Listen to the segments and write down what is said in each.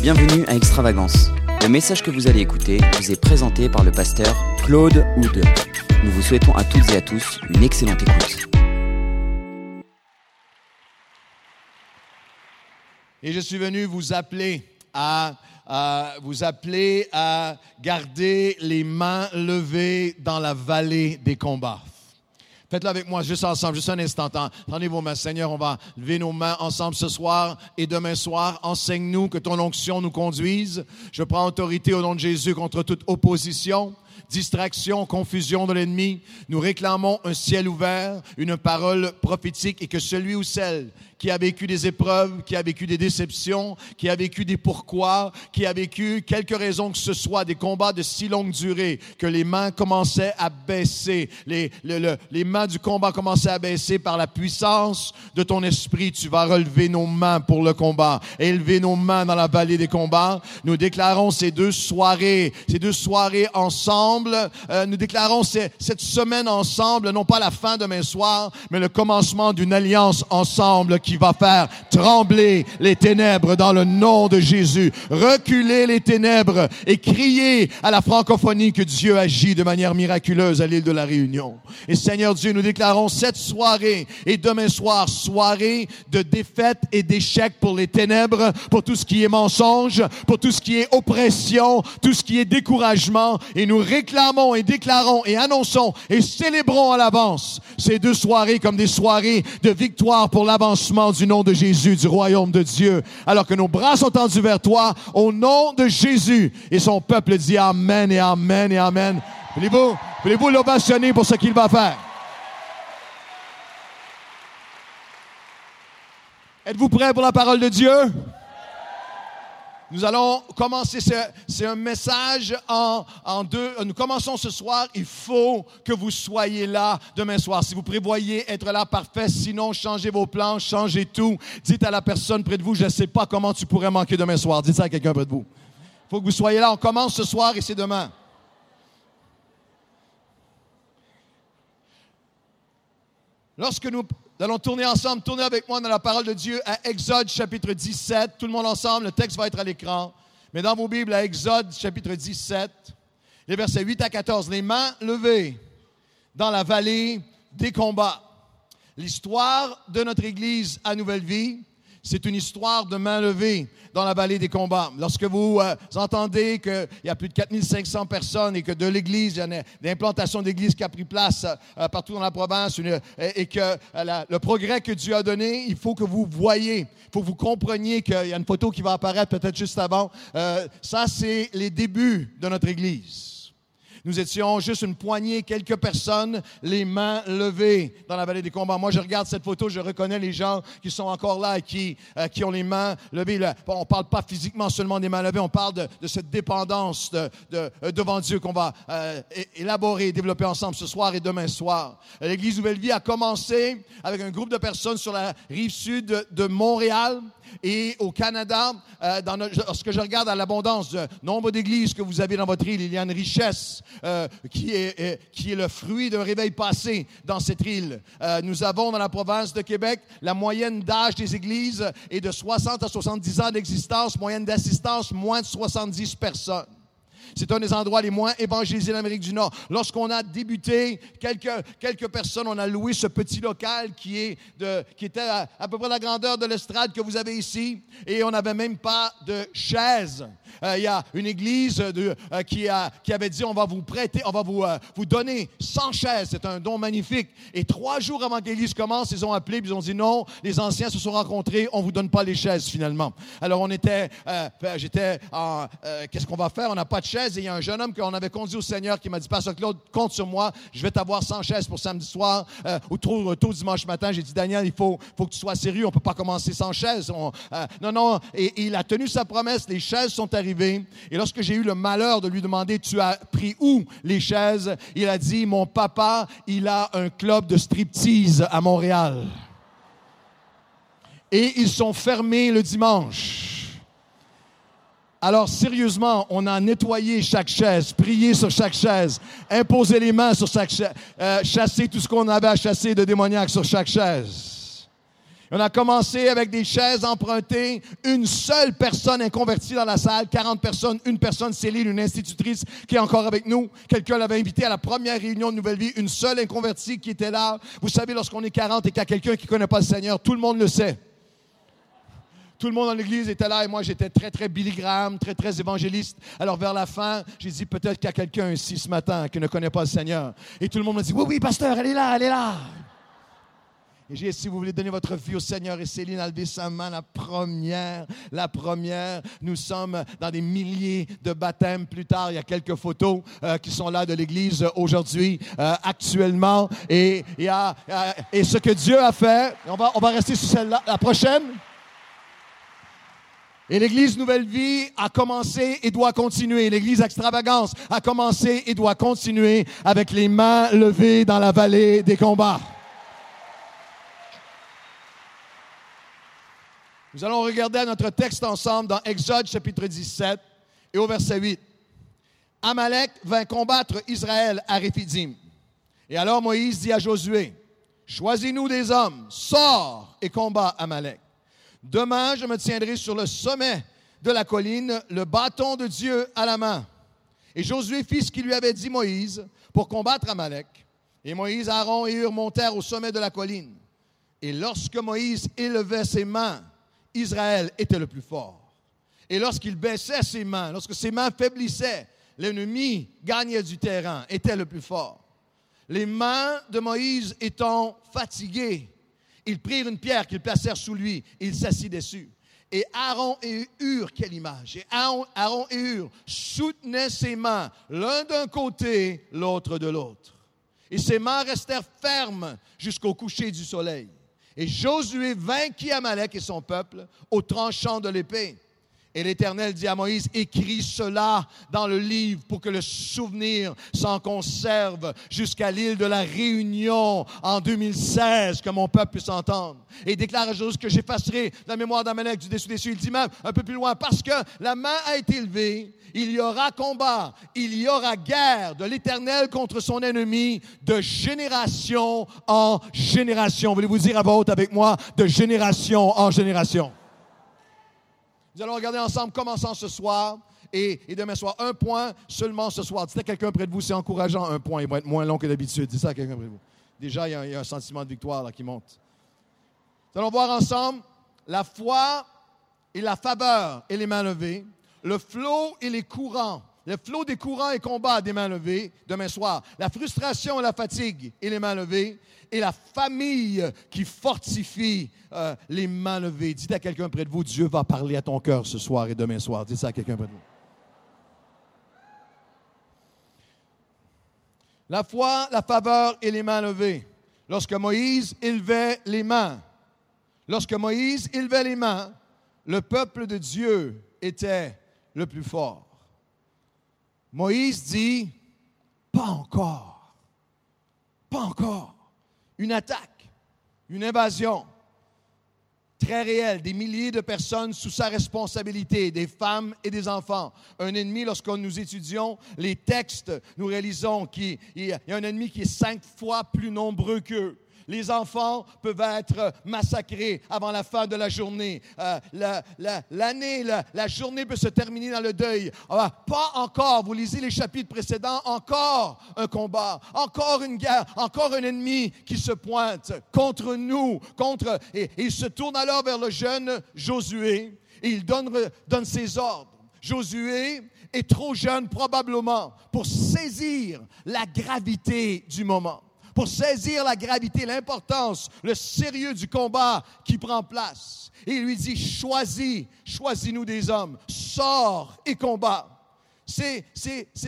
Bienvenue à Extravagance. Le message que vous allez écouter vous est présenté par le pasteur Claude Houd. Nous vous souhaitons à toutes et à tous une excellente écoute. Et je suis venu vous appeler à vous appeler à garder les mains levées dans la vallée des combats. Faites-le avec moi, juste ensemble, juste un instant. Tendez vos mains, Seigneur, on va lever nos mains ensemble ce soir et demain soir. Enseigne-nous que ton onction nous conduise. Je prends autorité au nom de Jésus contre toute opposition distraction, confusion de l'ennemi. Nous réclamons un ciel ouvert, une parole prophétique et que celui ou celle qui a vécu des épreuves, qui a vécu des déceptions, qui a vécu des pourquoi, qui a vécu quelques raisons que ce soit, des combats de si longue durée, que les mains commençaient à baisser, les, les mains du combat commençaient à baisser par la puissance de ton esprit. Tu vas relever nos mains pour le combat, élever nos mains dans la vallée des combats. Nous déclarons ces deux soirées, ces deux soirées ensemble. Euh, nous déclarons cette semaine ensemble, non pas la fin demain soir, mais le commencement d'une alliance ensemble qui va faire trembler les ténèbres dans le nom de Jésus. Reculer les ténèbres et crier à la francophonie que Dieu agit de manière miraculeuse à l'île de la Réunion. Et Seigneur Dieu, nous déclarons cette soirée et demain soir, soirée de défaite et d'échec pour les ténèbres, pour tout ce qui est mensonge, pour tout ce qui est oppression, tout ce qui est découragement. Et nous réclamons et déclarons et annonçons et célébrons à l'avance ces deux soirées comme des soirées de victoire pour l'avancement du nom de Jésus, du royaume de Dieu, alors que nos bras sont tendus vers toi, au nom de Jésus. Et son peuple dit Amen et Amen et Amen. Voulez-vous, voulez-vous l'ovationner pour ce qu'il va faire? Êtes-vous prêts pour la parole de Dieu? Nous allons commencer, c'est un message en, deux. Nous commençons ce soir. Il faut que vous soyez là demain soir. Si vous prévoyez être là, parfait. Sinon, changez vos plans, changez tout. Dites à la personne près de vous, je ne sais pas comment tu pourrais manquer demain soir. Dites ça à quelqu'un près de vous. Il faut que vous soyez là. On commence ce soir et c'est demain. Lorsque nous nous allons tourner ensemble, tourner avec moi dans la parole de Dieu à Exode chapitre 17. Tout le monde ensemble, le texte va être à l'écran. Mais dans vos Bibles, à Exode chapitre 17, les versets 8 à 14, les mains levées dans la vallée des combats. L'histoire de notre Église à Nouvelle Vie, c'est une histoire de main levée dans la vallée des combats. Lorsque vous euh, entendez qu'il y a plus de 4500 personnes et que de l'Église, il y a une, implantation d'Église qui a pris place euh, partout dans la province et, que euh, le progrès que Dieu a donné, il faut que vous voyez, il faut que vous compreniez qu'il y a une photo qui va apparaître peut-être juste avant. ça, c'est les débuts de notre Église. Nous étions juste une poignée, quelques personnes, les mains levées dans la vallée des combats. Moi, je regarde cette photo, je reconnais les gens qui sont encore là et qui, euh, qui ont les mains levées. on ne parle pas physiquement seulement des mains levées, on parle de, cette dépendance euh, devant Dieu qu'on va euh, élaborer et développer ensemble ce soir et demain soir. L'Église Nouvelle Vie a commencé avec un groupe de personnes sur la rive sud de Montréal. Et au Canada, euh, lorsque je regarde à l'abondance du nombre d'églises que vous avez dans votre île, il y a une richesse euh, qui, est, euh, qui est le fruit d'un réveil passé dans cette île. nous avons dans la province de Québec, la moyenne d'âge des églises est de 60 à 70 ans d'existence, moyenne d'assistance moins de 70 personnes. C'est un des endroits les moins évangélisés d'Amérique du Nord. Lorsqu'on a débuté, quelques, quelques personnes, on a loué ce petit local qui, est de, qui était à, à peu près la grandeur de l'estrade que vous avez ici, et on n'avait même pas de chaises. Euh, il y a une église euh, qui, avait dit on va vous prêter, on va vous, euh, donner 100 chaises. C'est un don magnifique. Et trois jours avant que l'église commence, ils ont appelé, ils ont dit non, les anciens se sont rencontrés, on vous donne pas les chaises finalement. Alors on était, j'étais qu'est-ce qu'on va faire? On n'a pas de chaises. Et il y a un jeune homme qu'on avait conduit au Seigneur qui m'a dit, Pasteur Claude, compte sur moi, je vais t'avoir 100 chaises pour samedi soir ou tôt, tôt, dimanche matin. J'ai dit, Daniel, il faut, faut que tu sois sérieux, on peut pas commencer sans chaises. non, non. Et, il a tenu sa promesse, les chaises sont arrivées et lorsque j'ai eu le malheur de lui demander, tu as pris où les chaises? Il a dit, mon papa, il a un club de striptease à Montréal. Et ils sont fermés le dimanche. Alors, sérieusement, on a nettoyé chaque chaise, prié sur chaque chaise, imposé les mains sur chaque chaise, euh, chassé tout ce qu'on avait à chasser de démoniaque sur chaque chaise. On a commencé avec des chaises empruntées, une seule personne est convertie dans la salle, 40 personnes, une personne, Céline, une institutrice qui est encore avec nous. Quelqu'un l'avait invité à la première réunion de Nouvelle Vie, une seule inconvertie qui était là. Vous savez, lorsqu'on est 40 et qu'il y a quelqu'un qui ne connaît pas le Seigneur, tout le monde le sait. Tout le monde dans l'église était là et moi j'étais très très Billy très très évangéliste. Alors vers la fin, j'ai dit peut-être qu'il y a quelqu'un ici ce matin qui ne connaît pas le Seigneur. Et tout le monde m'a dit oui oui pasteur, elle est là, elle est là. Et j'ai si vous voulez donner votre vie au Seigneur, et Céline levé sa main, la première, la première. Nous sommes dans des milliers de baptêmes plus tard. Il y a quelques photos euh, qui sont là de l'Église aujourd'hui, euh, actuellement. Et, et, et ce que Dieu a fait, on va, on va rester sur celle-là, la prochaine. Et l'Église Nouvelle Vie a commencé et doit continuer. L'Église Extravagance a commencé et doit continuer avec les mains levées dans la vallée des combats. Nous allons regarder notre texte ensemble dans Exode chapitre 17 et au verset 8. Amalek vint combattre Israël à Réphidim. Et alors Moïse dit à Josué, Choisis-nous des hommes, sors et combat Amalek. Demain, je me tiendrai sur le sommet de la colline, le bâton de Dieu à la main. Et Josué fit ce qu'il lui avait dit Moïse pour combattre Amalek. Et Moïse, Aaron et Hur montèrent au sommet de la colline. Et lorsque Moïse élevait ses mains, Israël était le plus fort. Et lorsqu'il baissait ses mains, lorsque ses mains faiblissaient, l'ennemi gagnait du terrain, était le plus fort. Les mains de Moïse étant fatiguées, ils prirent une pierre qu'ils placèrent sous lui, et il s'assit dessus. Et Aaron et Hur, quelle image! Et Aaron, et Hur soutenaient ses mains, l'un d'un côté, l'autre de l'autre. Et ses mains restèrent fermes jusqu'au coucher du soleil. Et Josué vainquit Amalek et son peuple au tranchant de l'épée. Et l'Éternel dit à Moïse, écris cela dans le livre pour que le souvenir s'en conserve jusqu'à l'île de la Réunion en 2016, que mon peuple puisse entendre. Et il déclare à Josué que j'effacerai la mémoire d'Amalek du dessus des cieux. Il dit même un peu plus loin, parce que la main a été levée, il y aura combat, il y aura guerre de l'Éternel contre son ennemi de génération en génération. Voulez-vous dire à haute avec moi, de génération en génération? Nous allons regarder ensemble, commençant ce soir et, demain soir. Un point seulement ce soir. Dites à quelqu'un près de vous, c'est encourageant, un point. Il va être moins long que d'habitude. Dites ça à quelqu'un près de vous. Déjà, il y, a, un sentiment de victoire là, qui monte. Nous allons voir ensemble la foi et la faveur et les mains levées, le flot et les courants le flot des courants et combats des mains levées demain soir, la frustration et la fatigue et les mains levées, et la famille qui fortifie euh, les mains levées. Dites à quelqu'un près de vous, Dieu va parler à ton cœur ce soir et demain soir. Dites ça à quelqu'un près de vous. La foi, la faveur et les mains levées. Lorsque Moïse élevait les mains, lorsque Moïse élevait les mains, le peuple de Dieu était le plus fort. Moïse dit, pas encore, pas encore. Une attaque, une invasion très réelle, des milliers de personnes sous sa responsabilité, des femmes et des enfants. Un ennemi, lorsque nous étudions les textes, nous réalisons qu'il y a un ennemi qui est cinq fois plus nombreux qu'eux les enfants peuvent être massacrés avant la fin de la journée. Euh, l'année, la, journée peut se terminer dans le deuil. Ah, pas encore, vous lisez les chapitres précédents, encore un combat, encore une guerre, encore un ennemi qui se pointe contre nous, contre, il se tourne alors vers le jeune Josué et il donne ses ordres. Josué est trop jeune probablement pour saisir la gravité du moment pour saisir la gravité, l'importance, le sérieux du combat qui prend place. Et il lui dit, choisis, choisis-nous des hommes, sors et combat. C'est,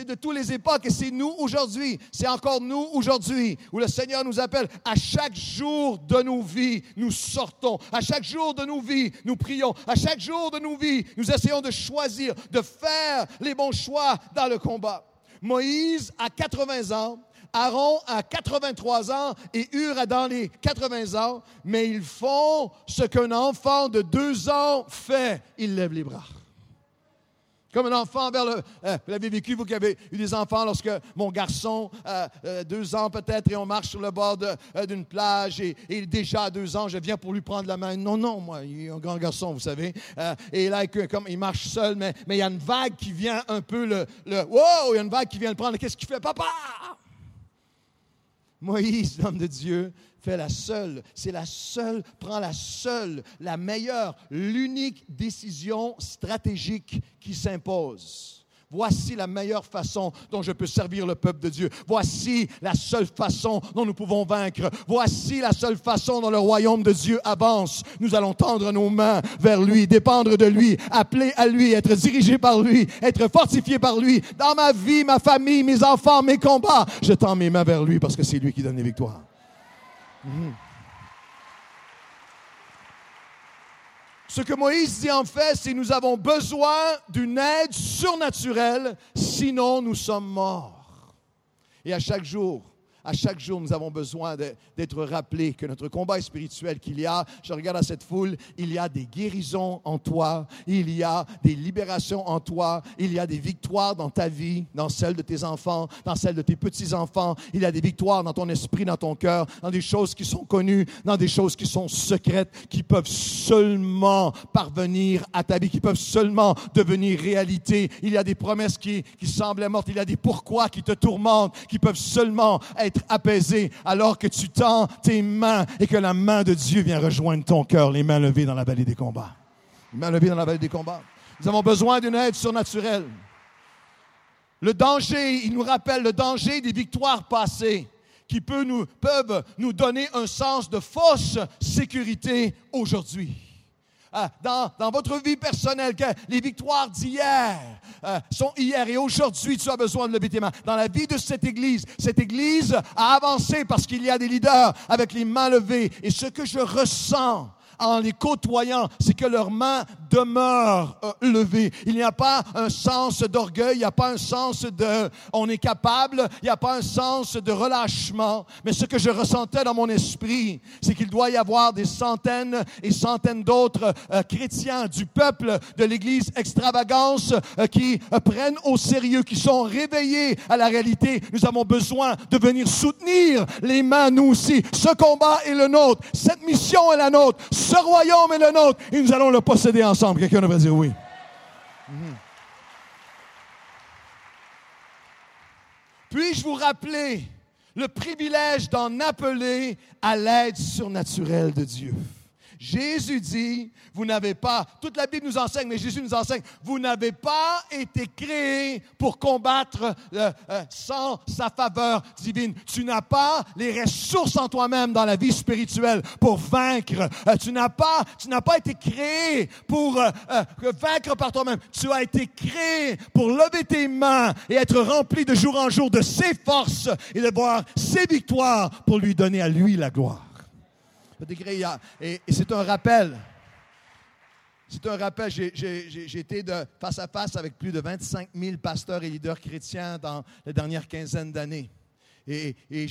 de tous les époques et c'est nous aujourd'hui. C'est encore nous aujourd'hui où le Seigneur nous appelle. À chaque jour de nos vies, nous sortons. À chaque jour de nos vies, nous prions. À chaque jour de nos vies, nous essayons de choisir, de faire les bons choix dans le combat. Moïse, à 80 ans, Aaron a 83 ans et Hur a dans les 80 ans, mais ils font ce qu'un enfant de deux ans fait. Il lève les bras. Comme un enfant vers le... Euh, vous l'avez vécu, vous qui avez eu des enfants, lorsque mon garçon, euh, euh, deux ans peut-être, et on marche sur le bord d'une plage, et, et, déjà à deux ans, je viens pour lui prendre la main. Non, non, moi, il est un grand garçon, vous savez. et là, comme il marche seul, mais, mais il y a une vague qui vient un peu le... le wow, il y a une vague qui vient le prendre. Qu'est-ce qu'il fait, papa? Moïse, l'homme de Dieu, fait la seule, c'est la seule, prend la seule, la meilleure, l'unique décision stratégique qui s'impose. Voici la meilleure façon dont je peux servir le peuple de Dieu. Voici la seule façon dont nous pouvons vaincre. Voici la seule façon dont le royaume de Dieu avance. Nous allons tendre nos mains vers lui, dépendre de lui, appeler à lui, être dirigé par lui, être fortifié par lui. Dans ma vie, ma famille, mes enfants, mes combats, je tends mes mains vers lui parce que c'est lui qui donne les victoires. Mhm. Ce que Moïse dit en fait, c'est nous avons besoin d'une aide surnaturelle, sinon nous sommes morts. Et à chaque jour, à chaque jour, nous avons besoin d'être rappelés que notre combat est spirituel, qu'il y a, je regarde à cette foule, il y a des guérisons en toi, il y a des libérations en toi, il y a des victoires dans ta vie, dans celle de tes enfants, dans celle de tes petits-enfants, il y a des victoires dans ton esprit, dans ton cœur, dans des choses qui sont connues, dans des choses qui sont secrètes, qui peuvent seulement parvenir à ta vie, qui peuvent seulement devenir réalité. Il y a des promesses qui, qui semblaient mortes, il y a des pourquoi qui te tourmentent, qui peuvent seulement être apaisé alors que tu tends tes mains et que la main de Dieu vient rejoindre ton cœur, les mains levées dans la vallée des combats. Les mains levées dans la vallée des combats. Nous avons besoin d'une aide surnaturelle. Le danger, il nous rappelle le danger des victoires passées qui peut nous, peuvent nous donner un sens de fausse sécurité aujourd'hui. Euh, dans, dans, votre vie personnelle, que les victoires d'hier euh, sont hier et aujourd'hui, tu as besoin de mains. Dans la vie de cette Église, cette Église a avancé parce qu'il y a des leaders avec les mains levées. Et ce que je ressens, en les côtoyant, c'est que leurs mains demeurent euh, levées. Il n'y a pas un sens d'orgueil, il n'y a pas un sens de on est capable, il n'y a pas un sens de relâchement. Mais ce que je ressentais dans mon esprit, c'est qu'il doit y avoir des centaines et centaines d'autres euh, chrétiens du peuple de l'Église extravagance euh, qui prennent au sérieux, qui sont réveillés à la réalité. Nous avons besoin de venir soutenir les mains, nous aussi. Ce combat est le nôtre. Cette mission est la nôtre. Ce royaume est le nôtre et nous allons le posséder ensemble. Quelqu'un devrait dire oui. Mhm. Puis-je vous rappeler le privilège d'en appeler à l'aide surnaturelle de Dieu? Jésus dit, vous n'avez pas, toute la Bible nous enseigne, mais Jésus nous enseigne, vous n'avez pas été créé pour combattre euh, euh, sans sa faveur divine. Tu n'as pas les ressources en toi-même dans la vie spirituelle pour vaincre. Euh, tu n'as pas, tu n'as pas été créé pour vaincre par toi-même. Tu as été créé pour lever tes mains et être rempli de jour en jour de ses forces et de voir ses victoires pour lui donner à lui la gloire. Et, c'est un rappel. C'est un rappel. J'ai été de face à face avec plus de 25 000 pasteurs et leaders chrétiens dans les dernières quinzaines d'années. Et,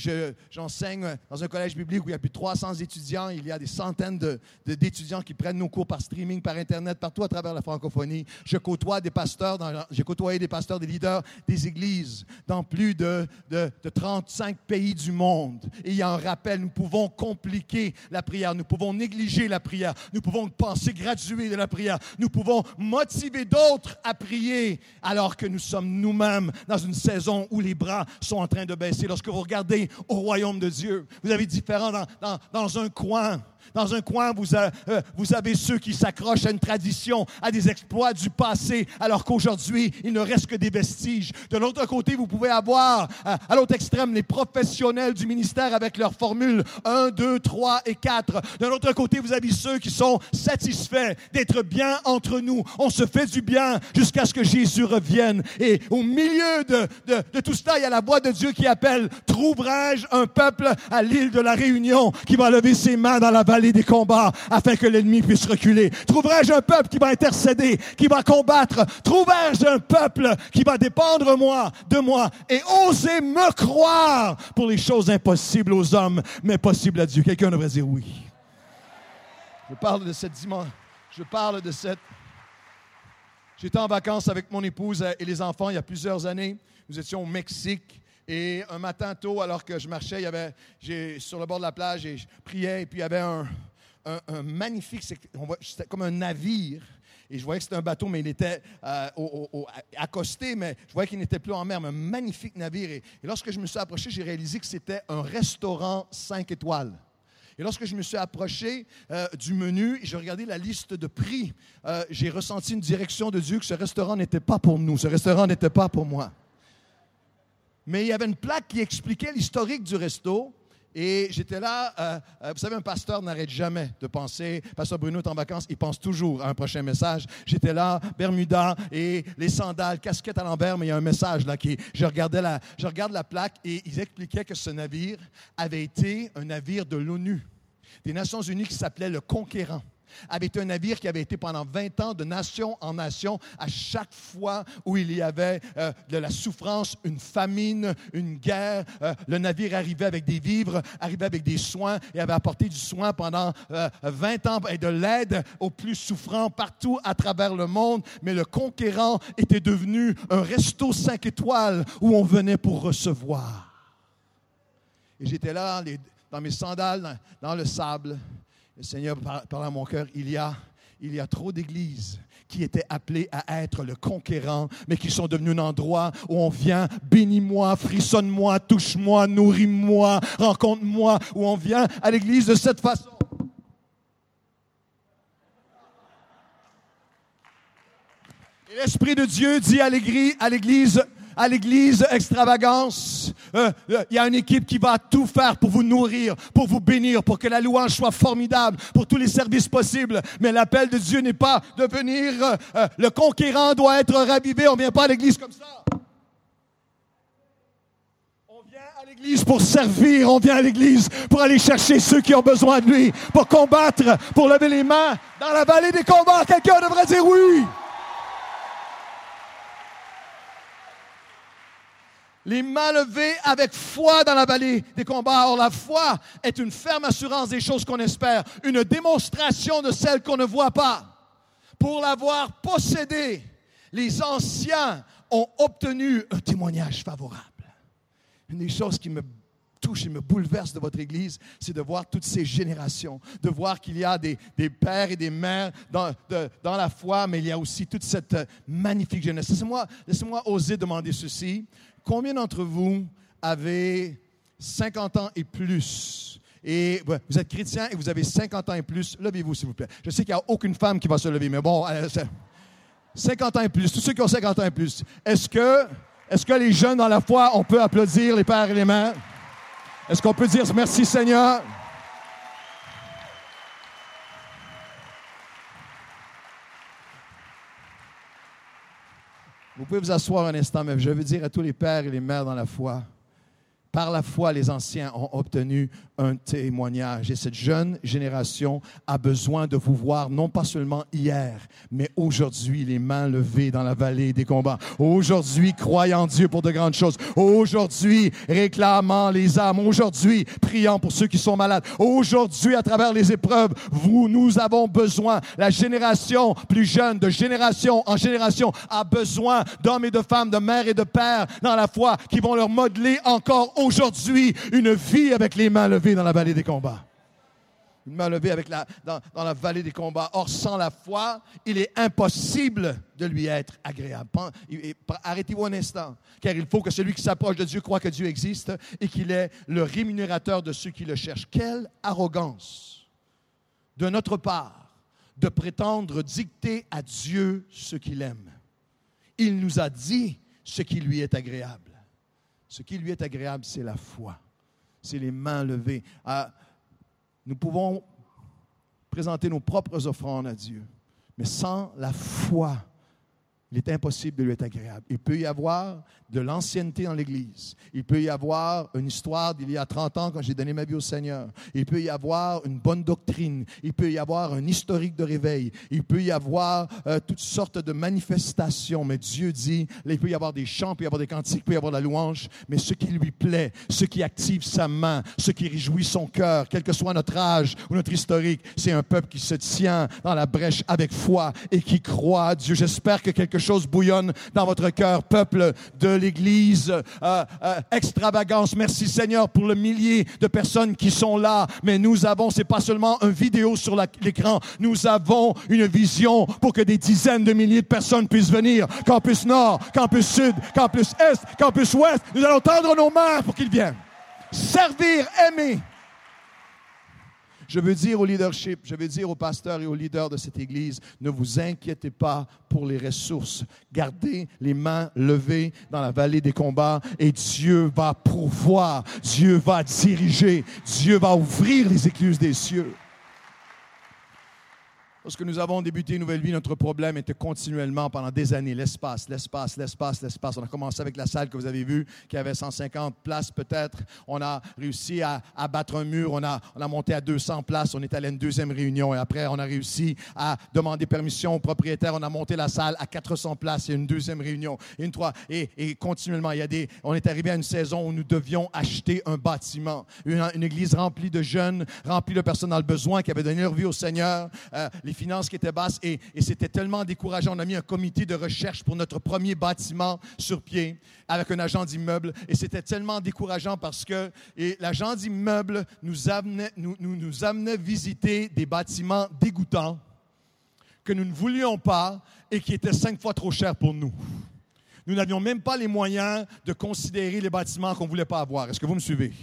j'enseigne dans un collège biblique où il y a plus de 300 étudiants. Il y a des centaines d'étudiants de, qui prennent nos cours par streaming, par Internet, partout à travers la francophonie. Je côtoie des pasteurs, j'ai côtoyé des pasteurs, des leaders des églises dans plus de, de, 35 pays du monde. Et il y a un rappel, nous pouvons compliquer la prière, nous pouvons négliger la prière, nous pouvons penser graduer de la prière, nous pouvons motiver d'autres à prier alors que nous sommes nous-mêmes dans une saison où les bras sont en train de baisser vous regardez au royaume de Dieu, vous avez différents dans un coin dans un coin, vous, euh, vous avez ceux qui s'accrochent à une tradition, à des exploits du passé, alors qu'aujourd'hui, il ne reste que des vestiges. De l'autre côté, vous pouvez avoir, euh, à l'autre extrême, les professionnels du ministère avec leurs formules 1, 2, 3 et 4. De l'autre côté, vous avez ceux qui sont satisfaits d'être bien entre nous. On se fait du bien jusqu'à ce que Jésus revienne. Et au milieu de tout cela, il y a la voix de Dieu qui appelle, trouverai-je un peuple à l'île de la Réunion qui va lever ses mains dans la vallée des combats afin que l'ennemi puisse reculer? Trouverai-je un peuple qui va intercéder, qui va combattre? Trouverai-je un peuple qui va dépendre de moi et oser me croire pour les choses impossibles aux hommes, mais possibles à Dieu? Quelqu'un devrait dire oui. Je parle de cette dimension. Je parle de cette J'étais en vacances avec mon épouse et les enfants il y a plusieurs années. Nous étions au Mexique. Et un matin tôt, alors que je marchais, il sur le bord de la plage et je priais, et puis il y avait un, magnifique, c'était comme un navire. Et je voyais que c'était un bateau, mais il était euh, accosté, mais je voyais qu'il n'était plus en mer, un magnifique navire. Et, lorsque je me suis approché, j'ai réalisé que c'était un restaurant 5 étoiles. Et lorsque je me suis approché euh, du menu, j'ai regardé la liste de prix, euh, j'ai ressenti une direction de Dieu que ce restaurant n'était pas pour nous, ce restaurant n'était pas pour moi. Mais il y avait une plaque qui expliquait l'historique du resto. Et j'étais là, euh, euh, vous savez, un pasteur n'arrête jamais de penser. Pasteur Bruno est en vacances, il pense toujours à un prochain message. J'étais là, Bermuda et les sandales, casquette à l'envers, mais il y a un message là qui. Je, regardais la, je regarde la plaque et ils expliquaient que ce navire avait été un navire de l'ONU, des Nations Unies qui s'appelait le Conquérant avait été un navire qui avait été pendant 20 ans de nation en nation. À chaque fois où il y avait euh, de la souffrance, une famine, une guerre, euh, le navire arrivait avec des vivres, arrivait avec des soins et avait apporté du soin pendant 20 euh, ans et de l'aide aux plus souffrants partout à travers le monde. Mais le conquérant était devenu un resto 5 étoiles où on venait pour recevoir. Et j'étais là dans mes sandales, dans le sable. Le Seigneur parle à mon cœur, il y a, il y a trop d'églises qui étaient appelées à être le conquérant, mais qui sont devenues un endroit où on vient, bénis-moi, frissonne-moi, touche-moi, nourris-moi, rencontre-moi, où on vient à l'église de cette façon. Et l'Esprit de Dieu dit à l'église, à l'église extravagance. Euh, euh, il y a une équipe qui va tout faire pour vous nourrir, pour vous bénir, pour que la louange soit formidable, pour tous les services possibles. Mais l'appel de Dieu n'est pas de venir, euh, le conquérant doit être ravivé. On ne vient pas à l'église comme ça. On vient à l'église pour servir, on vient à l'église pour aller chercher ceux qui ont besoin de lui, pour combattre, pour lever les mains dans la vallée des combats. Quelqu'un devrait dire oui. Les mains levées avec foi dans la vallée des combats. Or, la foi est une ferme assurance des choses qu'on espère, une démonstration de celles qu'on ne voit pas. Pour l'avoir possédé, les anciens ont obtenu un témoignage favorable. Une des choses qui me touche et me bouleverse de votre Église, c'est de voir toutes ces générations, de voir qu'il y a des, pères et des mères dans, dans, la foi, mais il y a aussi toute cette magnifique jeunesse. Laissez-moi laissez oser demander ceci. Combien d'entre vous avez 50 ans et plus? Et vous êtes chrétien et vous avez 50 ans et plus, levez-vous s'il vous plaît. Je sais qu'il n'y a aucune femme qui va se lever, mais bon, 50 ans et plus, tous ceux qui ont 50 ans et plus, est-ce que, est-ce que les jeunes dans la foi, on peut applaudir les pères et les mères? Est-ce qu'on peut dire merci Seigneur? Vous pouvez vous asseoir un instant, mais je veux dire à tous les pères et les mères dans la foi, par la foi, les anciens ont obtenu un témoignage. Et cette jeune génération a besoin de vous voir, non pas seulement hier, mais aujourd'hui, les mains levées dans la vallée des combats. Aujourd'hui, croyant Dieu pour de grandes choses. Aujourd'hui, réclamant les âmes. Aujourd'hui, priant pour ceux qui sont malades. Aujourd'hui, à travers les épreuves, vous, nous avons besoin. La génération plus jeune, de génération en génération, a besoin d'hommes et de femmes, de mères et de pères dans la foi qui vont leur modeler encore aujourd'hui une vie avec les mains levées dans la vallée des combats. Une main levée avec la, dans, la vallée des combats. Or, sans la foi, il est impossible de lui être agréable. Arrêtez-vous un instant, car il faut que celui qui s'approche de Dieu croit que Dieu existe et qu'il est le rémunérateur de ceux qui le cherchent. Quelle arrogance de notre part de prétendre dicter à Dieu ce qu'il aime. Il nous a dit ce qui lui est agréable. Ce qui lui est agréable, c'est la foi. C'est les mains levées. Ah, nous pouvons présenter nos propres offrandes à Dieu. Mais sans la foi, il est impossible de lui être agréable. Il peut y avoir de l'ancienneté dans l'Église. Il peut y avoir une histoire d'il y a 30 ans quand j'ai donné ma vie au Seigneur. Il peut y avoir une bonne doctrine. Il peut y avoir un historique de réveil. Il peut y avoir euh, toutes sortes de manifestations. Mais Dieu dit, il peut y avoir des chants, il peut y avoir des cantiques, il peut y avoir de la louange. Mais ce qui lui plaît, ce qui active sa main, ce qui réjouit son cœur, quel que soit notre âge ou notre historique, c'est un peuple qui se tient dans la brèche avec foi et qui croit à Dieu. J'espère que quelque chose bouillonne dans votre cœur, peuple de l'Église. Euh, euh, extravagance, merci Seigneur pour le millier de personnes qui sont là. Mais nous avons, c'est pas seulement une vidéo sur l'écran, nous avons une vision pour que des dizaines de milliers de personnes puissent venir. Campus Nord, Campus Sud, Campus Est, Campus Ouest. Nous allons tendre nos mains pour qu'ils viennent. Servir, aimer. Je veux dire au leadership, je veux dire aux pasteurs et aux leaders de cette Église, ne vous inquiétez pas pour les ressources. Gardez les mains levées dans la vallée des combats et Dieu va pourvoir, Dieu va diriger, Dieu va ouvrir les écluses des cieux. Lorsque nous avons débuté une nouvelle vie, notre problème était continuellement pendant des années l'espace, l'espace, l'espace, l'espace. On a commencé avec la salle que vous avez vue, qui avait 150 places peut-être. On a réussi à, battre un mur, on a, on a monté à 200 places. On est allé à une deuxième réunion et après, on a réussi à demander permission au propriétaire. On a monté la salle à 400 places. Il y a une deuxième réunion, une trois. Et, et continuellement, il y a des. On est arrivé à une saison où nous devions acheter un bâtiment, une, une église remplie de jeunes, remplie de personnes dans le besoin qui avaient donné leur vie au Seigneur. Euh, les finances qui étaient basses et, c'était tellement décourageant. On a mis un comité de recherche pour notre premier bâtiment sur pied avec un agent d'immeuble et c'était tellement décourageant parce que l'agent d'immeuble nous amenait, nous, nous, amenait visiter des bâtiments dégoûtants que nous ne voulions pas et qui étaient cinq fois trop chers pour nous. Nous n'avions même pas les moyens de considérer les bâtiments qu'on ne voulait pas avoir. Est-ce que vous me suivez?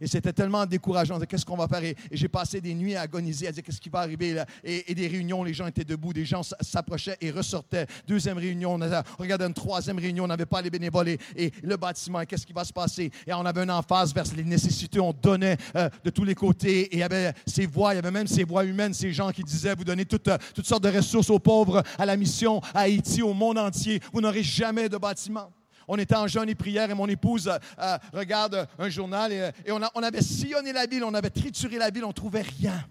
Et c'était tellement décourageant. Qu'est-ce qu'on va faire? Et, j'ai passé des nuits à agoniser, à dire qu'est-ce qui va arriver? Là? Et, des réunions, les gens étaient debout, des gens s'approchaient et ressortaient. Deuxième réunion, on, a, regardait une troisième réunion, on n'avait pas les bénévoles et, le bâtiment. Qu'est-ce qui va se passer? Et on avait une emphase vers les nécessités. On donnait euh, de tous les côtés. Et il y avait ces voix, il y avait même ces voix humaines, ces gens qui disaient, vous donnez toutes, toutes sortes de ressources aux pauvres, à la mission, à Haïti, au monde entier. Vous n'aurez jamais de bâtiment. On était en jeûne et prière et mon épouse euh, euh, regarde un journal et, on, on, avait sillonné la ville, on avait trituré la ville, on ne trouvait rien.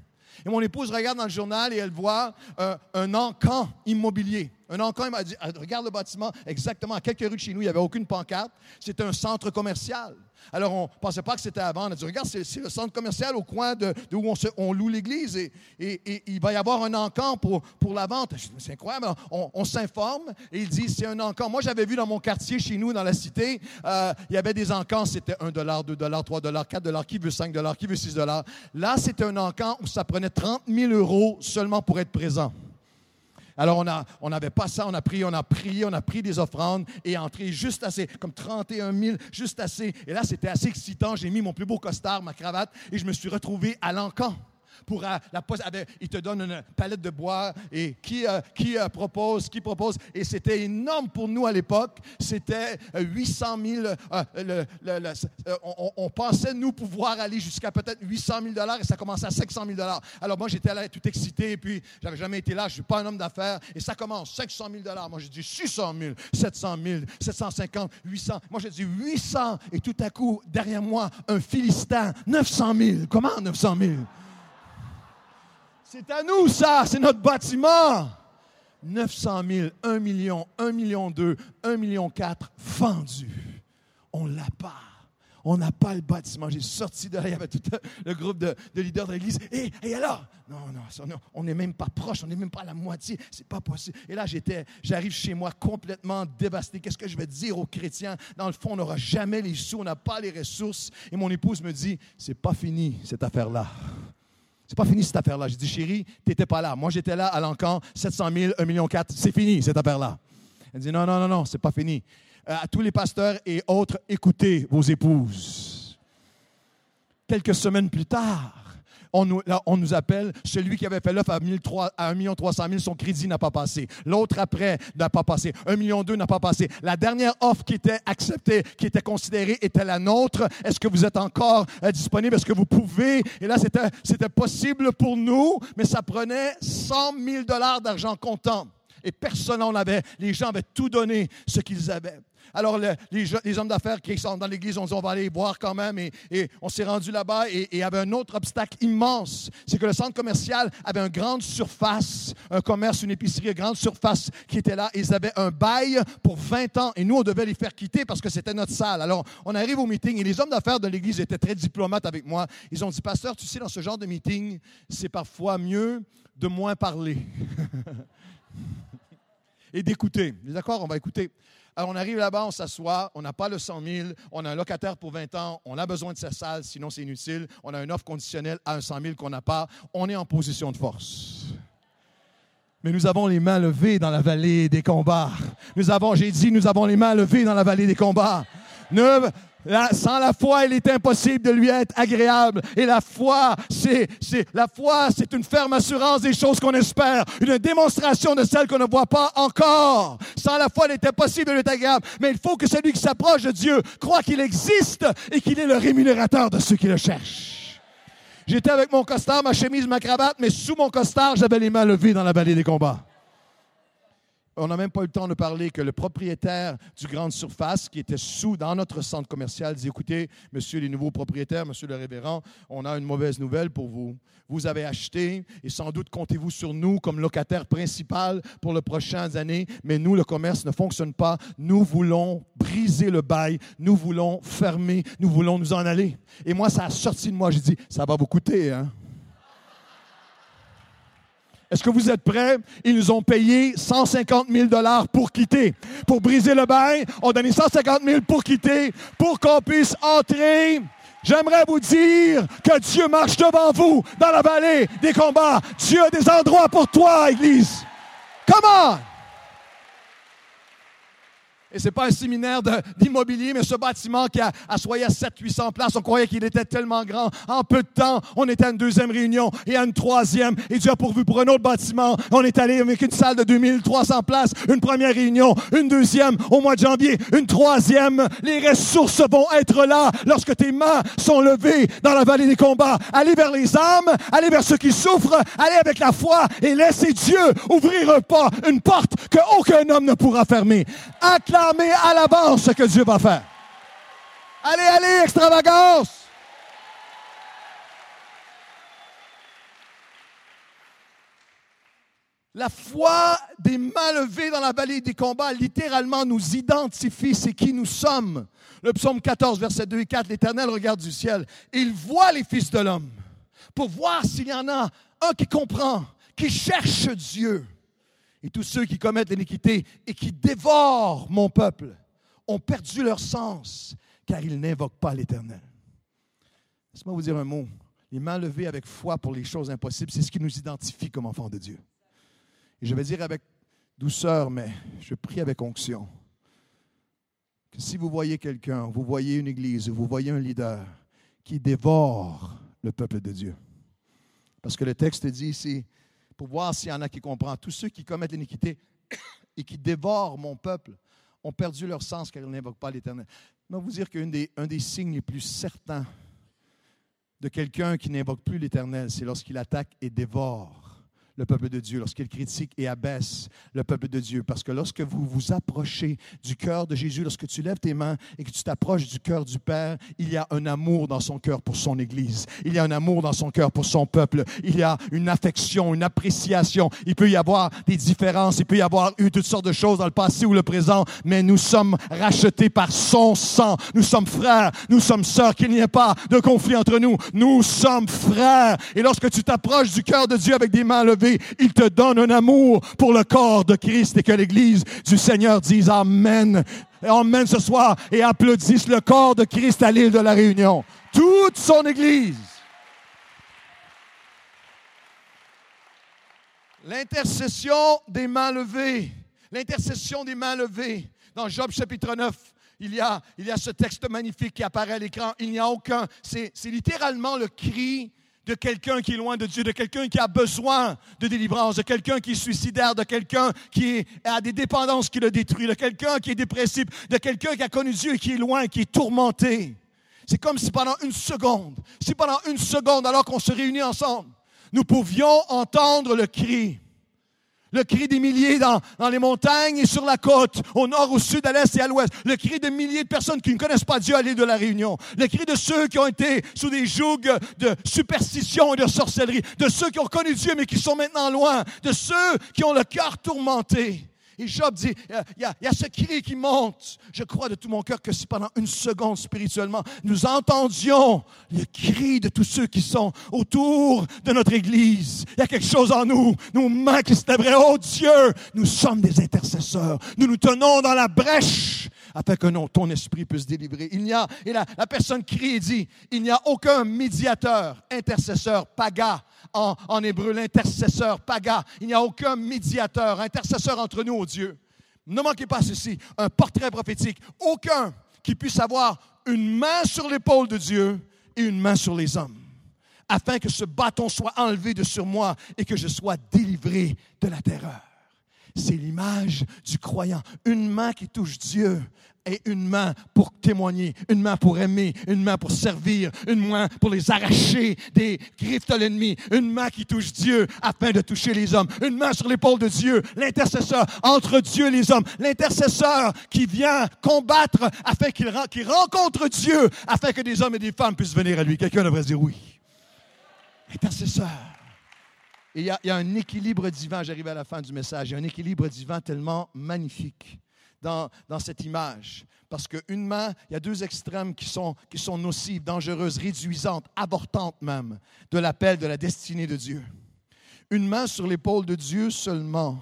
Et mon épouse regarde dans le journal et elle voit euh, un encan immobilier. Un il m'a dit, regarde le bâtiment, exactement à quelques rues de chez nous, il n'y avait aucune pancarte. C'était un centre commercial. Alors, on ne pensait pas que c'était avant. On a dit, regarde, c'est le centre commercial au coin de, où on, loue l'église et, il va y avoir un encan pour, pour la vente. C'est incroyable. On, s'informe et il dit, c'est un encan. Moi, j'avais vu dans mon quartier, chez nous, dans la cité, euh, il y avait des encans, c'était 1 dollar, 2 dollars, 3 dollars, 4 dollars, qui veut 5 dollars, qui veut 6 dollars? Là, c'était un encan où ça prenait 30 000 euros seulement pour être présent. Alors, on n'avait on pas ça, on a pris, on a prié, on a pris des offrandes et entré juste assez, comme 31 000, juste assez. Et là, c'était assez excitant. J'ai mis mon plus beau costard, ma cravate, et je me suis retrouvé à l'encan euh, il te donne une palette de bois et qui, euh, euh, propose, qui propose. Et c'était énorme pour nous à l'époque. C'était 800 000. on, pensait, nous, pouvoir aller jusqu'à peut-être 800 000 dollars et ça commençait à 500 000 dollars. Alors moi, j'étais là tout excité et puis j'avais jamais été là. Je suis pas un homme d'affaires et ça commence 500 000 dollars. Moi, j'ai dit 600 000, 700 000, 750, 800. Moi, j'ai dit 800 et tout à coup, derrière moi, un Philistin, 900 000. Comment 900 000? C'est à nous, ça. C'est notre bâtiment. 900 000, 1 million, 1 million 2, 1 million 4 vendus. On l'a pas. On n'a pas le bâtiment. J'ai sorti de là, il tout le groupe de, leaders de l'église. Et, et, alors? Non, non, on n'est même pas proche, on n'est même pas à la moitié. C'est pas possible. Et là, j'étais, j'arrive chez moi complètement dévasté. Qu'est-ce que je vais dire aux chrétiens? Dans le fond, on n'aura jamais les sous, on n'a pas les ressources. Et mon épouse me dit, c'est pas fini, cette affaire-là. C'est pas fini cette affaire-là. J'ai dit, chérie, tu n'étais pas là. Moi, j'étais là à l'encan, 700 000, 1 million 4. C'est fini cette affaire-là. Elle dit, non, non, non, non, c'est pas fini. Euh, à tous les pasteurs et autres, écoutez vos épouses. Quelques semaines plus tard, on nous, appelle celui qui avait fait l'offre à, 1 million 300 000, son crédit n'a pas passé. L'autre après n'a pas passé. 1 million 2 n'a pas passé. La dernière offre qui était acceptée, qui était considérée, était la nôtre. Est-ce que vous êtes encore euh, disponible? Est-ce que vous pouvez? Et là, c'était possible pour nous, mais ça prenait 100 000 dollars d'argent comptant. Et personne n'en avait. Les gens avaient tout donné ce qu'ils avaient. Alors, les, hommes d'affaires qui sont dans l'église ont dit on va aller voir quand même. Et, on s'est rendu là-bas et il y avait un autre obstacle immense. C'est que le centre commercial avait une grande surface, un commerce, une épicerie, une grande surface qui était là. Ils avaient un bail pour 20 ans et nous, on devait les faire quitter parce que c'était notre salle. Alors, on arrive au meeting et les hommes d'affaires de l'église étaient très diplomates avec moi. Ils ont dit Pasteur, tu sais, dans ce genre de meeting, c'est parfois mieux de moins parler. et d'écouter. D'accord, on va écouter. Alors, on arrive là-bas, on s'assoit, on n'a pas le 100 000, on a un locataire pour 20 ans, on a besoin de sa salle, sinon c'est inutile. On a une offre conditionnelle à un 100 000 qu'on n'a pas. On est en position de force. Mais nous avons les mains levées dans la vallée des combats. Nous avons, j'ai dit, nous avons les mains levées dans la vallée des combats. Sans la foi, il est impossible de lui être agréable. Et la foi, c'est, la foi, c'est une ferme assurance des choses qu'on espère, une démonstration de celles qu'on ne voit pas encore. Sans la foi, il est impossible de lui être agréable. Mais il faut que celui qui s'approche de Dieu croit qu'il existe et qu'il est le rémunérateur de ceux qui le cherchent. J'étais avec mon costard, ma chemise, ma cravate, mais sous mon costard, j'avais les mains levées dans la vallée des combats. On n'a même pas eu le temps de parler que le propriétaire du grande surface, qui était sous dans notre centre commercial, dit Écoutez, monsieur les nouveaux propriétaires, monsieur le révérend, on a une mauvaise nouvelle pour vous. Vous avez acheté et sans doute comptez-vous sur nous comme locataire principal pour les prochaines années, mais nous, le commerce ne fonctionne pas. Nous voulons briser le bail, nous voulons fermer, nous voulons nous en aller. Et moi, ça a sorti de moi. J'ai dit Ça va vous coûter, hein est-ce que vous êtes prêts? Ils nous ont payé 150 000 dollars pour quitter. Pour briser le bail, on a donné 150 000 pour quitter, pour qu'on puisse entrer. J'aimerais vous dire que Dieu marche devant vous dans la vallée des combats. Dieu a des endroits pour toi, Église. Comment? Et ce n'est pas un séminaire d'immobilier, mais ce bâtiment qui a assoyé à 700-800 places, on croyait qu'il était tellement grand. En peu de temps, on était à une deuxième réunion et à une troisième. Et Dieu a pourvu pour un autre bâtiment. On est allé avec une salle de 2300 places, une première réunion, une deuxième au mois de janvier, une troisième. Les ressources vont être là lorsque tes mains sont levées dans la vallée des combats. Allez vers les âmes, allez vers ceux qui souffrent, allez avec la foi et laissez Dieu ouvrir pas, une porte qu'aucun homme ne pourra fermer mais à l'avance ce que Dieu va faire. Allez, allez, extravagance! La foi des mains levées dans la vallée des combats littéralement nous identifie, c'est qui nous sommes. Le psaume 14, versets 2 et 4, l'Éternel regarde du ciel. Il voit les fils de l'homme pour voir s'il y en a un qui comprend, qui cherche Dieu. Et tous ceux qui commettent l'iniquité et qui dévorent mon peuple ont perdu leur sens, car ils n'invoquent pas l'Éternel. Laisse-moi vous dire un mot. Les mains levées avec foi pour les choses impossibles, c'est ce qui nous identifie comme enfants de Dieu. Et je vais dire avec douceur, mais je prie avec onction, que si vous voyez quelqu'un, vous voyez une église, vous voyez un leader qui dévore le peuple de Dieu, parce que le texte dit ici, pour voir s'il y en a qui comprennent. Tous ceux qui commettent l'iniquité et qui dévorent mon peuple ont perdu leur sens car ils n'invoquent pas l'Éternel. Je vais vous dire qu'un des, des signes les plus certains de quelqu'un qui n'invoque plus l'Éternel, c'est lorsqu'il attaque et dévore le peuple de Dieu, lorsqu'il critique et abaisse le peuple de Dieu. Parce que lorsque vous vous approchez du cœur de Jésus, lorsque tu lèves tes mains et que tu t'approches du cœur du Père, il y a un amour dans son cœur pour son Église. Il y a un amour dans son cœur pour son peuple. Il y a une affection, une appréciation. Il peut y avoir des différences, il peut y avoir eu toutes sortes de choses dans le passé ou le présent, mais nous sommes rachetés par son sang. Nous sommes frères, nous sommes sœurs, qu'il n'y ait pas de conflit entre nous. Nous sommes frères. Et lorsque tu t'approches du cœur de Dieu avec des mains levées, il te donne un amour pour le corps de Christ et que l'Église du Seigneur dise Amen. Amen ce soir et applaudisse le corps de Christ à l'île de la Réunion. Toute son Église. L'intercession des mains levées. L'intercession des mains levées. Dans Job chapitre 9, il y a, il y a ce texte magnifique qui apparaît à l'écran. Il n'y a aucun. C'est littéralement le cri de quelqu'un qui est loin de Dieu, de quelqu'un qui a besoin de délivrance, de quelqu'un qui est suicidaire, de quelqu'un qui a des dépendances qui le détruisent, de quelqu'un qui est dépressif, de quelqu'un qui a connu Dieu et qui est loin, qui est tourmenté. C'est comme si pendant une seconde, si pendant une seconde, alors qu'on se réunit ensemble, nous pouvions entendre le cri Le cri des milliers dans, les montagnes et sur la côte, au nord, au sud, à l'est et à l'ouest. Le cri de milliers de personnes qui ne connaissent pas Dieu à l'île de la Réunion. Le cri de ceux qui ont été sous des jougs de superstition et de sorcellerie. De ceux qui ont connu Dieu mais qui sont maintenant loin. De ceux qui ont le cœur tourmenté. Et Job dit, il y, a, il y, a, ce cri qui monte. Je crois de tout mon cœur que si pendant une seconde spirituellement, nous entendions le cri de tous ceux qui sont autour de notre Église, il y a quelque chose en nous, nos mains qui se lèveraient, oh Dieu, nous sommes des intercesseurs. Nous nous tenons dans la brèche afin que non, ton esprit puisse délivrer. Il n'y a, et la, la personne crie et dit, il n'y a aucun médiateur, intercesseur, paga, en, en hébreu, l'intercesseur, paga. Il n'y a aucun médiateur, intercesseur entre nous, oh Dieu. Ne manquez pas ceci, un portrait prophétique. Aucun qui puisse avoir une main sur l'épaule de Dieu et une main sur les hommes, afin que ce bâton soit enlevé de sur moi et que je sois délivré de la terreur. C'est l'image du croyant. Une main qui touche Dieu et une main pour témoigner, une main pour aimer, une main pour servir, une main pour les arracher des griffes de l'ennemi, une main qui touche Dieu afin de toucher les hommes, une main sur l'épaule de Dieu, l'intercesseur entre Dieu et les hommes, l'intercesseur qui vient combattre afin qu'il rencontre Dieu, afin que des hommes et des femmes puissent venir à lui. Quelqu'un devrait dire oui. Intercesseur. Et il y, a un équilibre divin, j'arrive à la fin du message, il y a un équilibre divin tellement magnifique dans, dans cette image. Parce qu'une main, il y a deux extrêmes qui sont, qui sont nocives, dangereuses, réduisantes, avortantes même, de l'appel de la destinée de Dieu. Une main sur l'épaule de Dieu seulement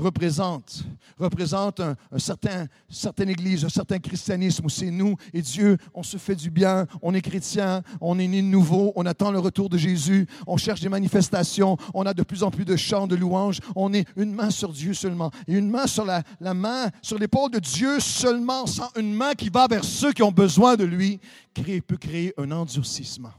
représente, représente un, un certain, certaine église, un certain christianisme où c'est nous et Dieu, on se fait du bien, on est chrétien, on est né de nouveau, on attend le retour de Jésus, on cherche des manifestations, on a de plus en plus de chants, de louanges, on est une main sur Dieu seulement et une main sur la, main, sur l'épaule de Dieu seulement, sans une main qui va vers ceux qui ont besoin de lui, peut créer un endurcissement.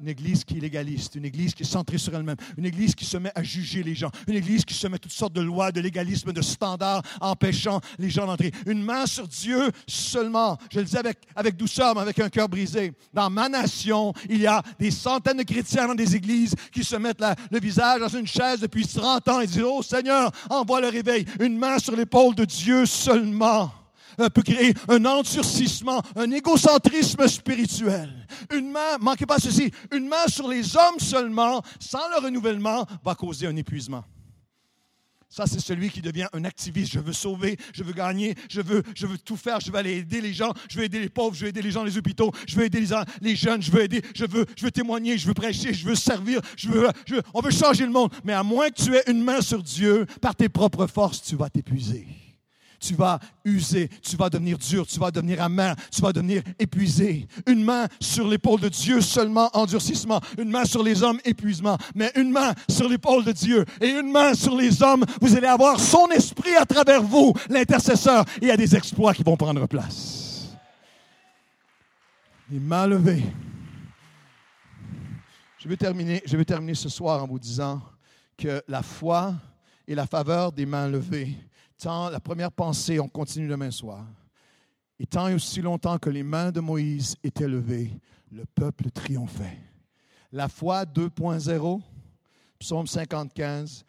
Une église qui est légaliste, une église qui est centrée sur elle-même, une église qui se met à juger les gens, une église qui se met toutes sortes de lois, de légalisme, de standards empêchant les gens d'entrer. Une main sur Dieu seulement. Je le dis avec, douceur, mais avec un cœur brisé. Dans ma nation, il y a des centaines de chrétiens dans des églises qui se mettent le visage dans une chaise depuis 30 ans et disent, oh Seigneur, envoie le réveil. Une main sur l'épaule de Dieu seulement peut créer un endurcissement, un égocentrisme spirituel. Une main, manquez pas ceci, une main sur les hommes seulement, sans le renouvellement, va causer un épuisement. Ça, c'est celui qui devient un activiste. Je veux sauver, je veux gagner, je veux, je veux tout faire, je veux aller aider les gens, je veux aider les pauvres, je veux aider les gens les hôpitaux, je veux aider les, jeunes, je veux aider, je veux, je veux témoigner, je veux prêcher, je veux servir, on veut changer le monde. Mais à moins que tu aies une main sur Dieu, par tes propres forces, tu vas t'épuiser tu vas user, tu vas devenir dur, tu vas devenir amer, tu vas devenir épuisé. Une main sur l'épaule de Dieu seulement endurcissement, une main sur les hommes épuisement, mais une main sur l'épaule de Dieu et une main sur les hommes, vous allez avoir son esprit à travers vous, l'intercesseur, il y a des exploits qui vont prendre place. Les mains levées. Je vais terminer, je vais terminer ce soir en vous disant que la foi et la faveur des mains levées tant la première pensée, on continue demain soir, et tant et aussi longtemps que les mains de Moïse étaient levées, le peuple triomphait. La foi 2.0, psaume 55,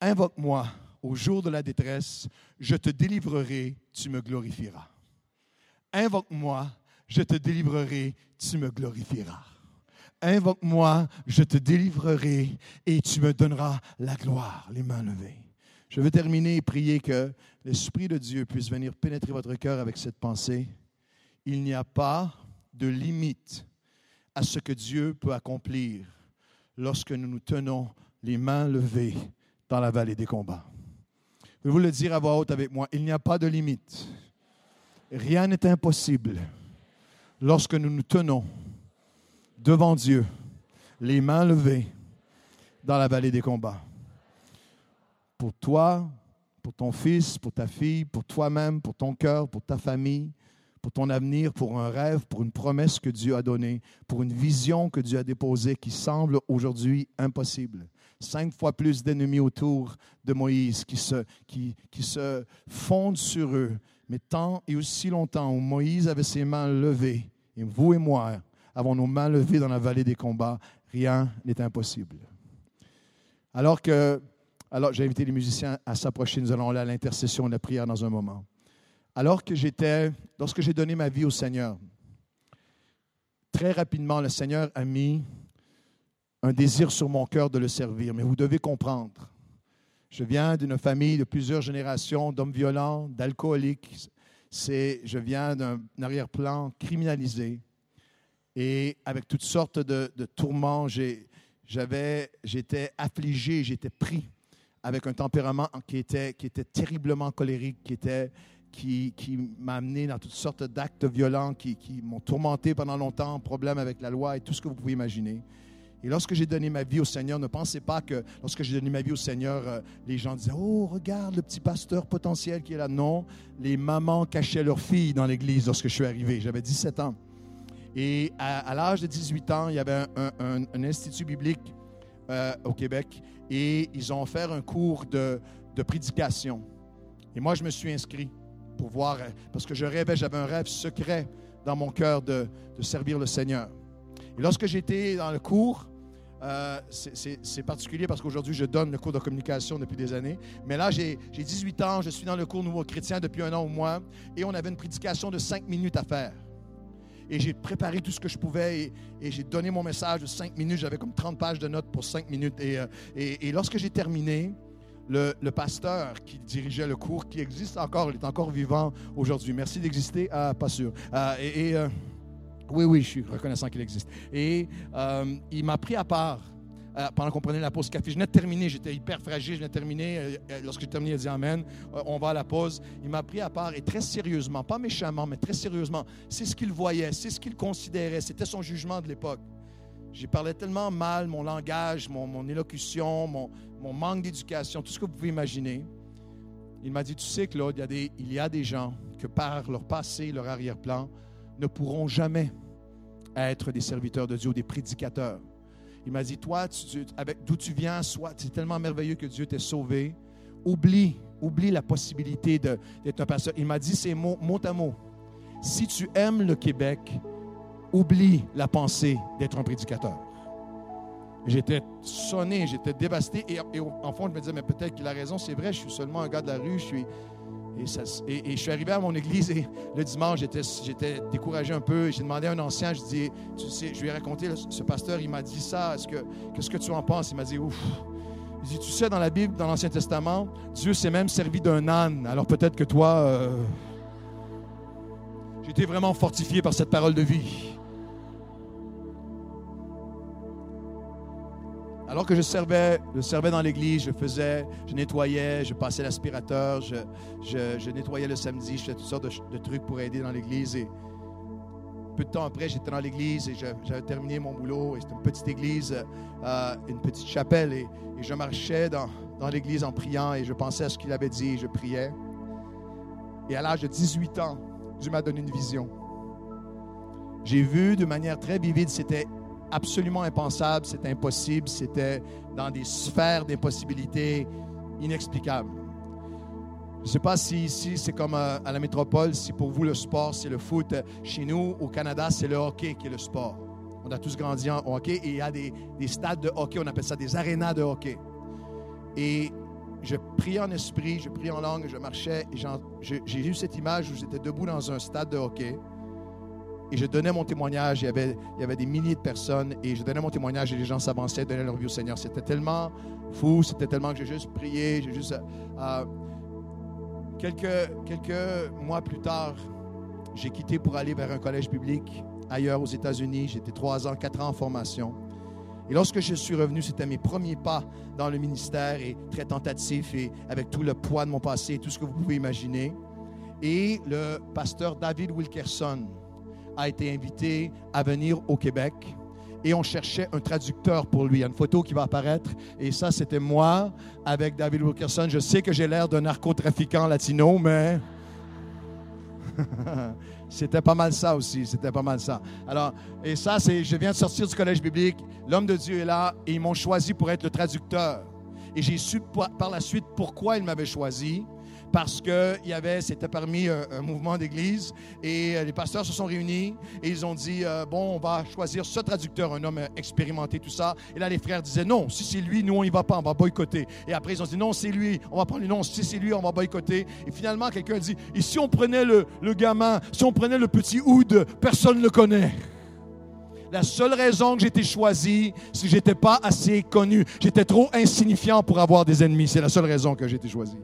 invoque-moi au jour de la détresse, je te délivrerai, tu me glorifieras. Invoque-moi, je te délivrerai, tu me glorifieras. Invoque-moi, je te délivrerai et tu me donneras la gloire, les mains levées. Je veux terminer et prier que l'Esprit de Dieu puisse venir pénétrer votre cœur avec cette pensée. Il n'y a pas de limite à ce que Dieu peut accomplir lorsque nous nous tenons les mains levées dans la vallée des combats. Je vous le dire à voix haute avec moi. Il n'y a pas de limite. Rien n'est impossible lorsque nous nous tenons devant Dieu, les mains levées dans la vallée des combats pour toi, pour ton fils, pour ta fille, pour toi-même, pour ton cœur, pour ta famille, pour ton avenir, pour un rêve, pour une promesse que Dieu a donnée, pour une vision que Dieu a déposée qui semble aujourd'hui impossible. Cinq fois plus d'ennemis autour de Moïse qui se, qui, qui se fondent sur eux. Mais tant et aussi longtemps où Moïse avait ses mains levées, et vous et moi avons nos mains levées dans la vallée des combats, rien n'est impossible. Alors que Alors, j'ai invité les musiciens à s'approcher. Nous allons aller à l'intercession et la prière dans un moment. Alors que j'étais, lorsque j'ai donné ma vie au Seigneur, très rapidement, le Seigneur a mis un désir sur mon cœur de le servir. Mais vous devez comprendre, je viens d'une famille de plusieurs générations d'hommes violents, d'alcooliques. C'est, je viens d'un arrière-plan criminalisé et avec toutes sortes de, tourments. j'étais affligé, j'étais pris avec un tempérament qui était, qui était terriblement colérique, qui, était, qui, qui m'a amené dans toutes sortes d'actes violents qui, qui m'ont tourmenté pendant longtemps, problèmes avec la loi et tout ce que vous pouvez imaginer. Et lorsque j'ai donné ma vie au Seigneur, ne pensez pas que lorsque j'ai donné ma vie au Seigneur, euh, les gens disaient Oh, regarde le petit pasteur potentiel qui est là. Non, les mamans cachaient leurs filles dans l'église lorsque je suis arrivé. J'avais 17 ans. Et à, l'âge de 18 ans, il y avait un, institut biblique euh, au Québec et ils ont offert un cours de, prédication. Et moi, je me suis inscrit pour voir, parce que je rêvais, j'avais un rêve secret dans mon cœur de, de servir le Seigneur. Et lorsque j'étais dans le cours, euh, c'est particulier parce qu'aujourd'hui, je donne le cours de communication depuis des années. Mais là, j'ai 18 ans, je suis dans le cours Nouveau Chrétien depuis un an au moins, et on avait une prédication de 5 minutes à faire. Et j'ai préparé tout ce que je pouvais et, j'ai donné mon message de 5 minutes. J'avais comme 30 pages de notes pour 5 minutes. Euh, et, et lorsque j'ai terminé, le, pasteur qui dirigeait le cours, qui existe encore, il est encore vivant aujourd'hui. Merci d'exister. Ah, pas sûr. Euh, et. Oui, oui, je suis reconnaissant qu'il existe. Et euh, il m'a pris à part euh, pendant qu'on prenait la pause café. Je venais de terminer, j'étais hyper fragile, je venais de terminer. Euh, lorsque j'ai terminé, il a dit Amen, on va à la pause. Il m'a pris à part et très sérieusement, pas méchamment, mais très sérieusement, c'est ce qu'il voyait, c'est ce qu'il considérait, c'était son jugement de l'époque. J'ai parlé tellement mal, mon langage, mon, élocution, mon, mon manque d'éducation, tout ce que vous pouvez imaginer. Il m'a dit, tu sais, Claude, il y, a des, il y a des gens que par leur passé, leur arrière-plan, ne pourront jamais être des serviteurs de Dieu ou des prédicateurs. Il m'a dit, toi, avec d'où tu viens, soit c'est tellement merveilleux que Dieu t'ait sauvé. Oublie, oublie la possibilité d'être un pasteur. Il m'a dit, c'est mot, mot à mot. Si tu aimes le Québec, oublie la pensée d'être un prédicateur. J'étais sonné, j'étais dévasté. Et, et, en fond, je me disais, mais peut-être qu'il a raison, c'est vrai, je suis seulement un gars de la rue, je suis, et, je suis arrivé à mon église et le dimanche, j'étais découragé un peu. J'ai demandé à un ancien, je dis, tu sais, je lui ai raconté, ce pasteur, il m'a dit ça. Est-ce que, qu'est-ce que tu en penses? Il m'a dit, ouf. Il dit, tu sais, dans la Bible, dans l'Ancien Testament, Dieu s'est même servi d'un âne. Alors peut-être que toi, euh, j'ai été vraiment fortifié par cette parole de vie. Alors que je servais, je servais dans l'église, je faisais, je nettoyais, je passais l'aspirateur, je, nettoyais le samedi, je faisais toutes sortes de, trucs pour aider dans l'église. Et peu de temps après, j'étais dans l'église et j'avais terminé mon boulot. Et c'était une petite église, euh, une petite chapelle. Et, je marchais dans, dans l'église en priant et je pensais à ce qu'il avait dit et je priais. Et à l'âge de 18 ans, Dieu m'a donné une vision. J'ai vu de manière très vivide, c'était absolument impensable, c'était impossible, c'était dans des sphères d'impossibilité inexplicables. Je ne sais pas si ici c'est comme euh, à la métropole, si pour vous le sport c'est le foot. Chez nous, au Canada, c'est le hockey qui est le sport. On a tous grandi en hockey et il y a des, stades de hockey, on appelle ça des arénas de hockey. Et je priais en esprit, je priais en langue, je marchais et j'ai eu cette image où j'étais debout dans un stade de hockey et je donnais mon témoignage. Il y, avait, des milliers de personnes et je donnais mon témoignage et les gens s'avançaient, donnaient leur vie au Seigneur. C'était tellement fou, c'était tellement que j'ai juste prié. Juste. Euh, quelques, quelques mois plus tard, j'ai quitté pour aller vers un collège public ailleurs aux États-Unis. J'étais trois ans, quatre ans en formation. Et lorsque je suis revenu, c'était mes premiers pas dans le ministère et très tentatif et avec tout le poids de mon passé et tout ce que vous pouvez imaginer. Et le pasteur David Wilkerson, a été invité à venir au Québec et on cherchait un traducteur pour lui. Il y a une photo qui va apparaître et ça, c'était moi avec David Wilkerson. Je sais que j'ai l'air d'un narcotrafiquant latino, mais c'était pas mal ça aussi. C'était pas mal ça. Alors, et ça, c'est, je viens de sortir du collège biblique. L'homme de Dieu est là et ils m'ont choisi pour être le traducteur. Et j'ai su par la suite pourquoi ils m'avaient choisi parce que il y avait, c'était parmi un, un mouvement d'église et euh, les pasteurs se sont réunis et ils ont dit euh, bon, on va choisir ce traducteur, un homme expérimenté, tout ça. Et là, les frères disaient non, si c'est lui, nous on y va pas, on va boycotter. Et après, ils ont dit non, c'est lui, on va prendre lui, non, si c'est lui, on va boycotter. Et finalement, quelqu'un dit et si on prenait le, le gamin, si on prenait le petit Oud, personne ne le connaît. La seule raison que j'ai été choisi, c'est que j'étais pas assez connu. J'étais trop insignifiant pour avoir des ennemis. C'est la seule raison que j'ai été choisi.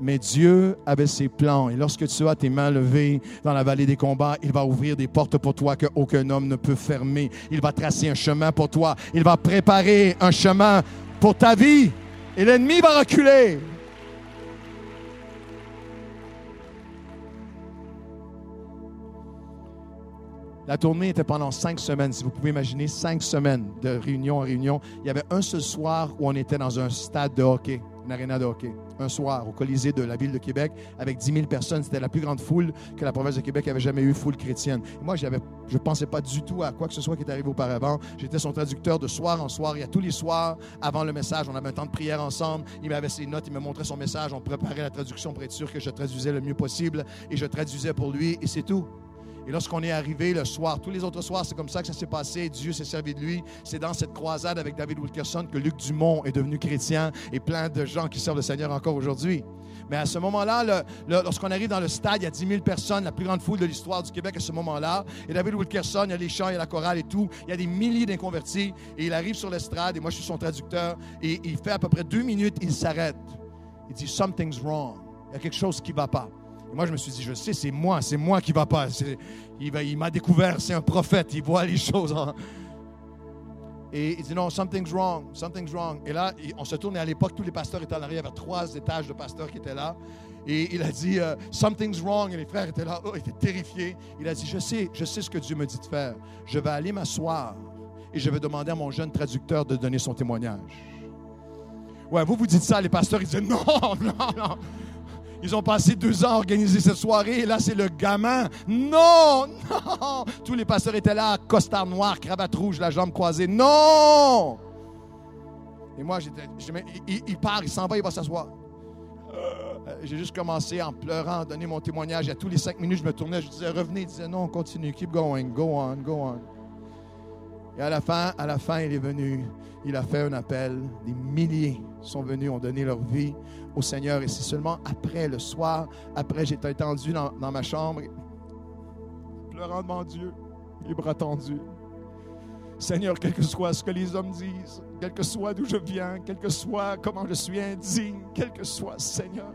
Mais Dieu avait ses plans. Et lorsque tu as tes mains levées dans la vallée des combats, il va ouvrir des portes pour toi que aucun homme ne peut fermer. Il va tracer un chemin pour toi. Il va préparer un chemin pour ta vie. Et l'ennemi va reculer. La tournée était pendant cinq semaines. Si vous pouvez imaginer, cinq semaines de réunion en réunion. Il y avait un seul soir où on était dans un stade de hockey, une aréna de. Un soir au Colisée de la ville de Québec avec 10 000 personnes. C'était la plus grande foule que la province de Québec avait jamais eu, foule chrétienne. Moi, je ne pensais pas du tout à quoi que ce soit qui est arrivé auparavant. J'étais son traducteur de soir en soir. Et à tous les soirs, avant le message, on avait un temps de prière ensemble. Il m'avait ses notes, il me montrait son message. On préparait la traduction pour être sûr que je traduisais le mieux possible. Et je traduisais pour lui. Et c'est tout. Et lorsqu'on est arrivé le soir, tous les autres soirs, c'est comme ça que ça s'est passé. Dieu s'est servi de lui. C'est dans cette croisade avec David Wilkerson que Luc Dumont est devenu chrétien et plein de gens qui servent le Seigneur encore aujourd'hui. Mais à ce moment-là, lorsqu'on arrive dans le stade, il y a 10 000 personnes, la plus grande foule de l'histoire du Québec à ce moment-là. Et David Wilkerson, il y a les chants, il y a la chorale et tout. Il y a des milliers d'inconvertis. Et il arrive sur l'estrade, et moi je suis son traducteur. Et il fait à peu près deux minutes, il s'arrête. Il dit Something's wrong. Il y a quelque chose qui ne va pas. Et moi, je me suis dit, je sais, c'est moi, c'est moi qui va pas. Il, m'a découvert, c'est un prophète, il voit les choses. en- Et il dit, non, something's wrong, something's wrong. Et là, on se tourne, et à l'époque, tous les pasteurs étaient en arrière, il y avait trois étages de pasteurs qui étaient là. Et il a dit, euh, something's wrong. Et les frères étaient là, oh, ils étaient terrifiés. Il a dit, je sais, je sais ce que Dieu me dit de faire. Je vais aller m'asseoir et je vais demander à mon jeune traducteur de donner son témoignage. Ouais, vous vous dites ça, les pasteurs, ils disent non, non, non. Ils ont passé deux ans à organiser cette soirée et là, c'est le gamin. Non, non. Tous les pasteurs étaient là, costard noir, cravate rouge, la jambe croisée. Non. Et moi, j'étais, il- il part, il s'en va, il va s'asseoir. Euh, J'ai juste commencé en pleurant à donner mon témoignage. Et à tous les cinq minutes, je me tournais, je disais revenez. Il disait non, continue, keep going, go on, go on. Et à la fin, à la fin, il est venu. Il a fait un appel. Des milliers sont venus, ont donné leur vie au Seigneur. Et c'est seulement après, le soir, après, j'étais étendu dans, dans ma chambre, pleurant devant Dieu, les bras tendus. Seigneur, quel que soit ce que les hommes disent, quel que soit d'où je viens, quel que soit comment je suis indigne, quel que soit, Seigneur,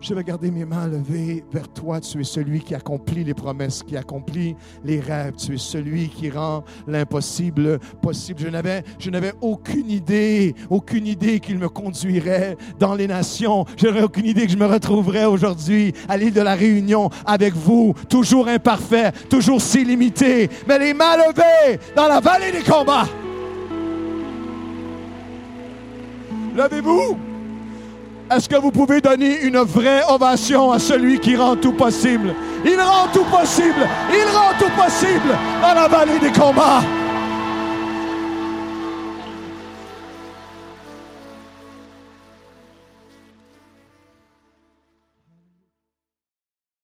je vais garder mes mains levées vers toi. Tu es celui qui accomplit les promesses, qui accomplit les rêves. Tu es celui qui rend l'impossible possible. Je n'avais, je n'avais aucune idée, aucune idée qu'il me conduirait dans les nations. Je n'avais aucune idée que je me retrouverais aujourd'hui à l'île de la Réunion avec vous, toujours imparfait, toujours si limité, mais les mains levées dans la vallée des combats. Levez-vous. Est-ce que vous pouvez donner une vraie ovation à celui qui rend tout possible? Il rend tout possible. Il rend tout possible dans la vallée des combats.